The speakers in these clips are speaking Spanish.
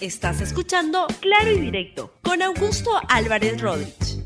Estás escuchando Claro y Directo con Augusto Álvarez Rodríguez.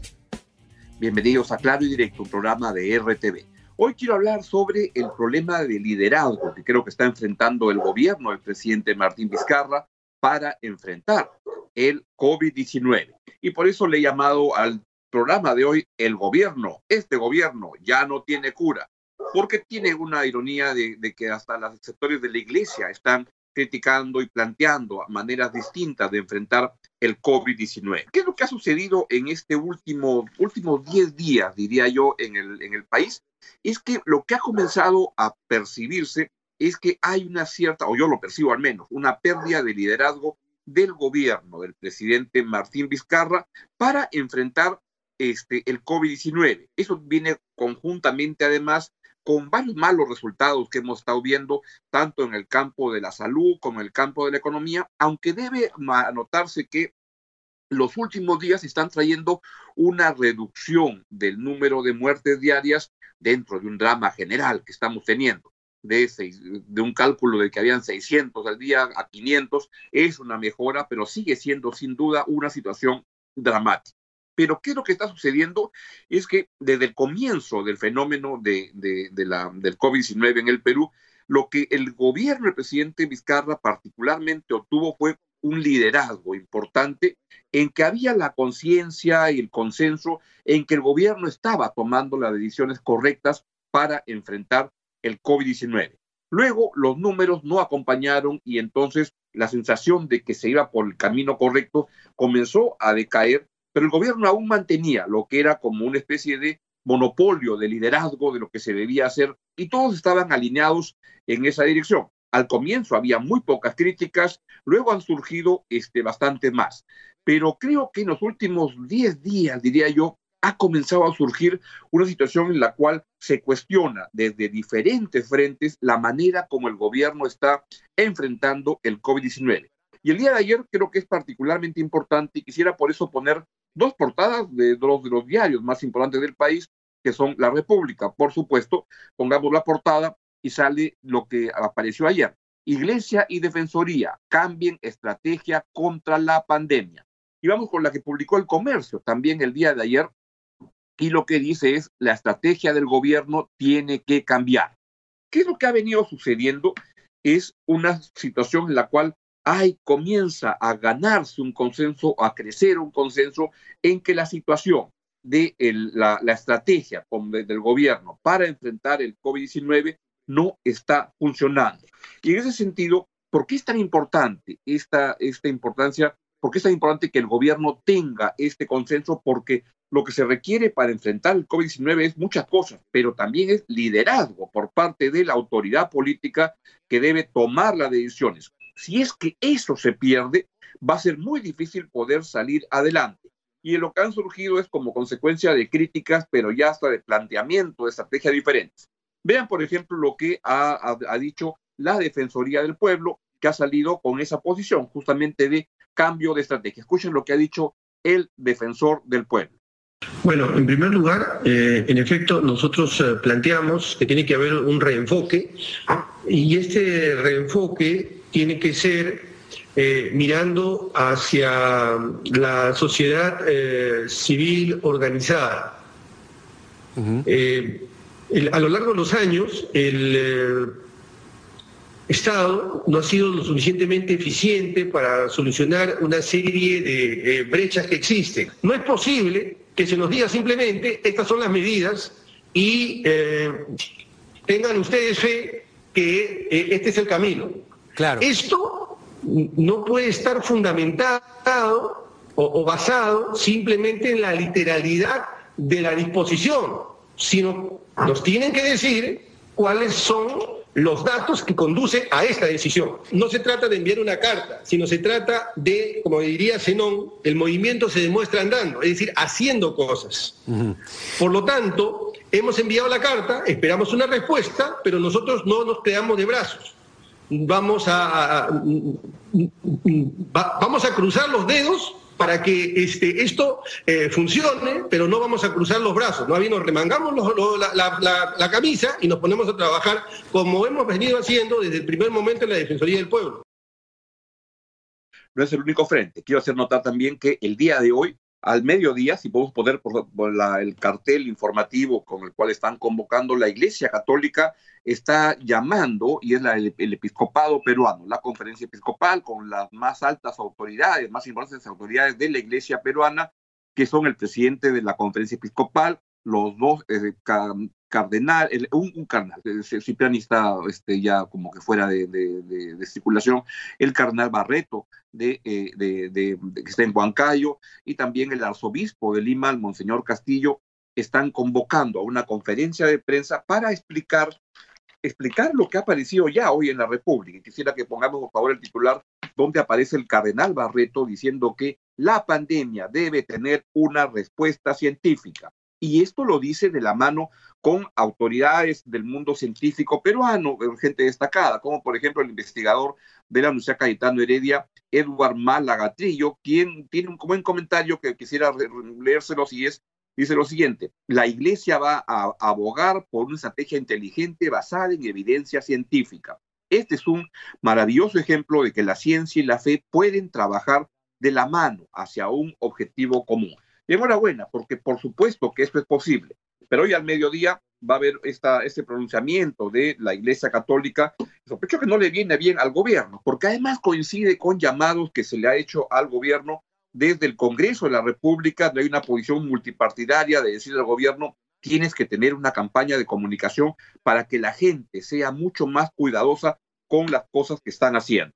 Bienvenidos a Claro y Directo, un programa de RTV. Hoy quiero hablar sobre el problema de liderazgo que creo que está enfrentando el gobierno del presidente Martín Vizcarra para enfrentar el COVID-19. Y por eso le he llamado al programa de hoy El gobierno. Este gobierno ya no tiene cura, porque tiene una ironía de, de que hasta los sectores de la iglesia están criticando y planteando maneras distintas de enfrentar el COVID-19. ¿Qué es lo que ha sucedido en este último, últimos 10 días, diría yo, en el, en el país? Es que lo que ha comenzado a percibirse es que hay una cierta, o yo lo percibo al menos, una pérdida de liderazgo del gobierno del presidente Martín Vizcarra para enfrentar este, el COVID-19. Eso viene conjuntamente además con varios malos resultados que hemos estado viendo, tanto en el campo de la salud como en el campo de la economía, aunque debe anotarse que los últimos días están trayendo una reducción del número de muertes diarias dentro de un drama general que estamos teniendo. De, de un cálculo de que habían 600 al día a 500, es una mejora, pero sigue siendo sin duda una situación dramática. Pero ¿qué es lo que está sucediendo? Es que desde el comienzo del fenómeno de, la, del COVID-19 en el Perú, lo que el gobierno del presidente Vizcarra particularmente obtuvo fue un liderazgo importante en que había la conciencia y el consenso en que el gobierno estaba tomando las decisiones correctas para enfrentar el COVID-19. Luego los números no acompañaron y entonces la sensación de que se iba por el camino correcto comenzó a decaer pero el gobierno aún mantenía lo que era como una especie de monopolio de liderazgo de lo que se debía hacer y todos estaban alineados en esa dirección. Al comienzo había muy pocas críticas, luego han surgido este, bastante más. Pero creo que en los últimos 10 días, diría yo, ha comenzado a surgir una situación en la cual se cuestiona desde diferentes frentes la manera como el gobierno está enfrentando el COVID-19. Y el día de ayer creo que es particularmente importante y quisiera por eso poner dos portadas de dos de los diarios más importantes del país, que son La República. Por supuesto, pongamos la portada y sale lo que apareció ayer. Iglesia y Defensoría cambien estrategia contra la pandemia. Y vamos con la que publicó el comercio también el día de ayer. Y lo que dice es, la estrategia del gobierno tiene que cambiar. ¿Qué es lo que ha venido sucediendo? Es una situación en la cual hay, comienza a ganarse un consenso, a crecer un consenso en que la situación de la, estrategia del gobierno para enfrentar el COVID-19 no está funcionando. Y en ese sentido, ¿por qué es tan importante esta, esta importancia? ¿Por qué es tan importante que el gobierno tenga este consenso? Porque lo que se requiere para enfrentar el COVID-19 es muchas cosas, pero también es liderazgo por parte de la autoridad política que debe tomar las decisiones. Si es que eso se pierde, va a ser muy difícil poder salir adelante. Y lo que han surgido es como consecuencia de críticas, pero ya hasta de planteamiento de estrategias diferentes. Vean, por ejemplo, lo que ha, ha dicho la Defensoría del Pueblo, que ha salido con esa posición justamente de cambio de estrategia. Escuchen lo que ha dicho el defensor del pueblo. Bueno, en primer lugar, eh, en efecto, nosotros eh, planteamos que tiene que haber un reenfoque y este reenfoque tiene que ser eh, mirando hacia la sociedad civil organizada. a lo largo de los años, el Estado no ha sido lo suficientemente eficiente para solucionar una serie de brechas que existen. No es posible que se nos diga simplemente, estas son las medidas y eh, tengan ustedes fe que eh, este es el camino. Claro. Esto no puede estar fundamentado o, basado simplemente en la literalidad de la disposición, sino nos tienen que decir cuáles son los datos que conducen a esta decisión. No se trata de enviar una carta, sino se trata de, como diría Zenón, el movimiento se demuestra andando, es decir, haciendo cosas. Por lo tanto, hemos enviado la carta, esperamos una respuesta, pero nosotros no nos quedamos de brazos. Vamos a, vamos a cruzar los dedos para que este, esto eh, funcione, pero no vamos a cruzar los brazos. ¿no? nos remangamos la, camisa y nos ponemos a trabajar como hemos venido haciendo desde el primer momento en la Defensoría del Pueblo. no es el único frente. Quiero hacer notar también que el día de hoy, al mediodía, si podemos poner por, el cartel informativo con el cual están convocando, la Iglesia Católica está llamando, y es el, el, episcopado peruano, la conferencia episcopal con las más altas autoridades, más importantes autoridades de la Iglesia peruana, que son el presidente de la conferencia episcopal, los dos eh, cardenal, un, un, cardenal, Cipriani está este, ya como que fuera de, de, circulación, el cardenal Barreto, de, eh, de, que está en Huancayo, y también el arzobispo de Lima, el monseñor Castillo, están convocando a una conferencia de prensa para explicar explicar lo que ha aparecido ya hoy en la República. Quisiera que pongamos por favor el titular donde aparece el cardenal Barreto diciendo que la pandemia debe tener una respuesta científica. Y esto lo dice de la mano con autoridades del mundo científico peruano, gente destacada, como por ejemplo el investigador de la Universidad Cayetano Heredia, Edward Malagatrillo, quien tiene un buen comentario que quisiera leérselo si es, dice lo siguiente, la iglesia va a abogar por una estrategia inteligente basada en evidencia científica. Este es un maravilloso ejemplo de que la ciencia y la fe pueden trabajar de la mano hacia un objetivo común. Enhorabuena, porque por supuesto que esto es posible. Pero hoy al mediodía va a haber esta, este pronunciamiento de la Iglesia Católica. Sospecho que no le viene bien al gobierno, porque además coincide con llamados que se le ha hecho al gobierno desde el Congreso de la República, hay una posición multipartidaria de decir al gobierno, tienes que tener una campaña de comunicación para que la gente sea mucho más cuidadosa con las cosas que están haciendo.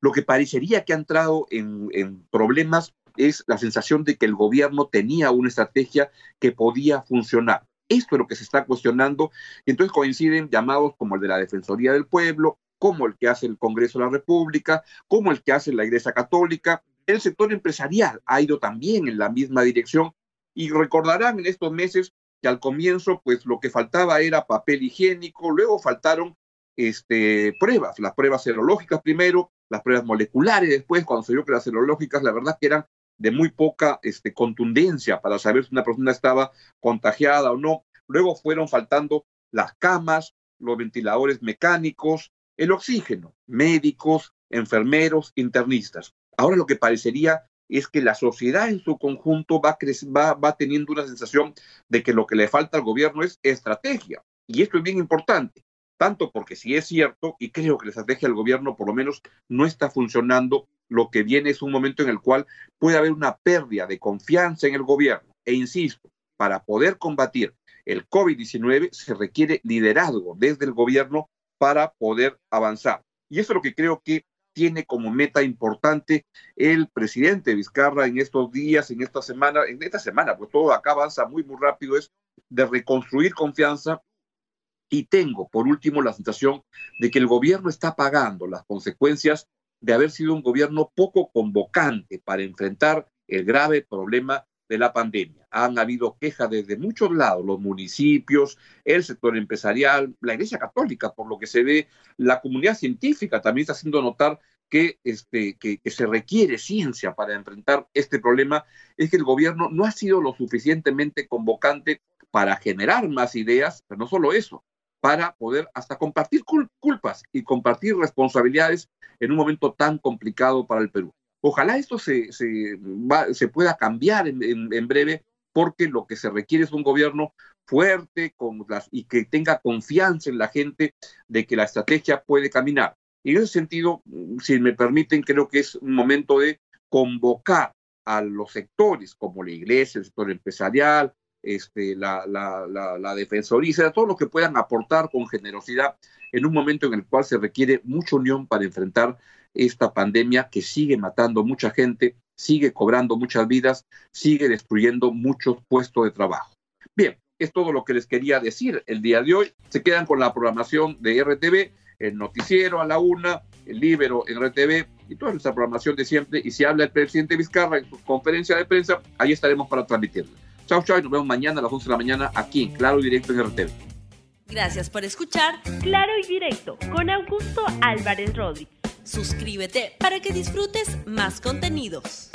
Lo que parecería que ha entrado en, en problemas es la sensación de que el gobierno tenía una estrategia que podía funcionar. Esto es lo que se está cuestionando. Entonces coinciden llamados como el de la Defensoría del Pueblo, como el que hace el Congreso de la República, como el que hace la Iglesia Católica. El sector empresarial ha ido también en la misma dirección. Y recordarán en estos meses que al comienzo, pues lo que faltaba era papel higiénico, luego faltaron este, pruebas, las pruebas serológicas primero, las pruebas moleculares después, cuando se vio que las serológicas, la verdad que eran de muy poca este, contundencia para saber si una persona estaba contagiada o no. Luego fueron faltando las camas, los ventiladores mecánicos, el oxígeno, médicos, enfermeros, internistas. Ahora lo que parecería es que la sociedad en su conjunto va, va, va teniendo una sensación de que lo que le falta al gobierno es estrategia. Y esto es bien importante, tanto porque si es cierto, y creo que la estrategia del gobierno por lo menos no está funcionando, lo que viene es un momento en el cual puede haber una pérdida de confianza en el gobierno. E insisto, para poder combatir el COVID-19 se requiere liderazgo desde el gobierno para poder avanzar. Y eso es lo que creo que tiene como meta importante el presidente Vizcarra en estos días, en esta semana, en esta semana, pues todo acá avanza muy, muy rápido, es de reconstruir confianza. Y tengo, por último, la sensación de que el gobierno está pagando las consecuencias de haber sido un gobierno poco convocante para enfrentar el grave problema de la pandemia. Han habido quejas desde muchos lados, los municipios, el sector empresarial, la Iglesia Católica, por lo que se ve, la comunidad científica también está haciendo notar que, este, se requiere ciencia para enfrentar este problema, es que el gobierno no ha sido lo suficientemente convocante para generar más ideas, pero no solo eso, para poder hasta compartir culpas y compartir responsabilidades en un momento tan complicado para el Perú. Ojalá esto se, se, pueda cambiar en, en, breve porque lo que se requiere es un gobierno fuerte con las, y que tenga confianza en la gente de que la estrategia puede caminar. Y en ese sentido, si me permiten, creo que es un momento de convocar a los sectores como la iglesia, el sector empresarial, este, la, la, la, la defensoría, todo lo que puedan aportar con generosidad en un momento en el cual se requiere mucha unión para enfrentar esta pandemia que sigue matando mucha gente, sigue cobrando muchas vidas, sigue destruyendo muchos puestos de trabajo. Bien, es todo lo que les quería decir el día de hoy. Se quedan con la programación de RTV, el noticiero a la una, el libro en RTV y toda nuestra programación de siempre. Y si habla el presidente Vizcarra en su conferencia de prensa, ahí estaremos para transmitirla. Chao, chao, y nos vemos mañana a las 11 de la mañana aquí, Claro y Directo en RTV. Gracias por escuchar Claro y Directo con Augusto Álvarez Rodríguez. Suscríbete para que disfrutes más contenidos.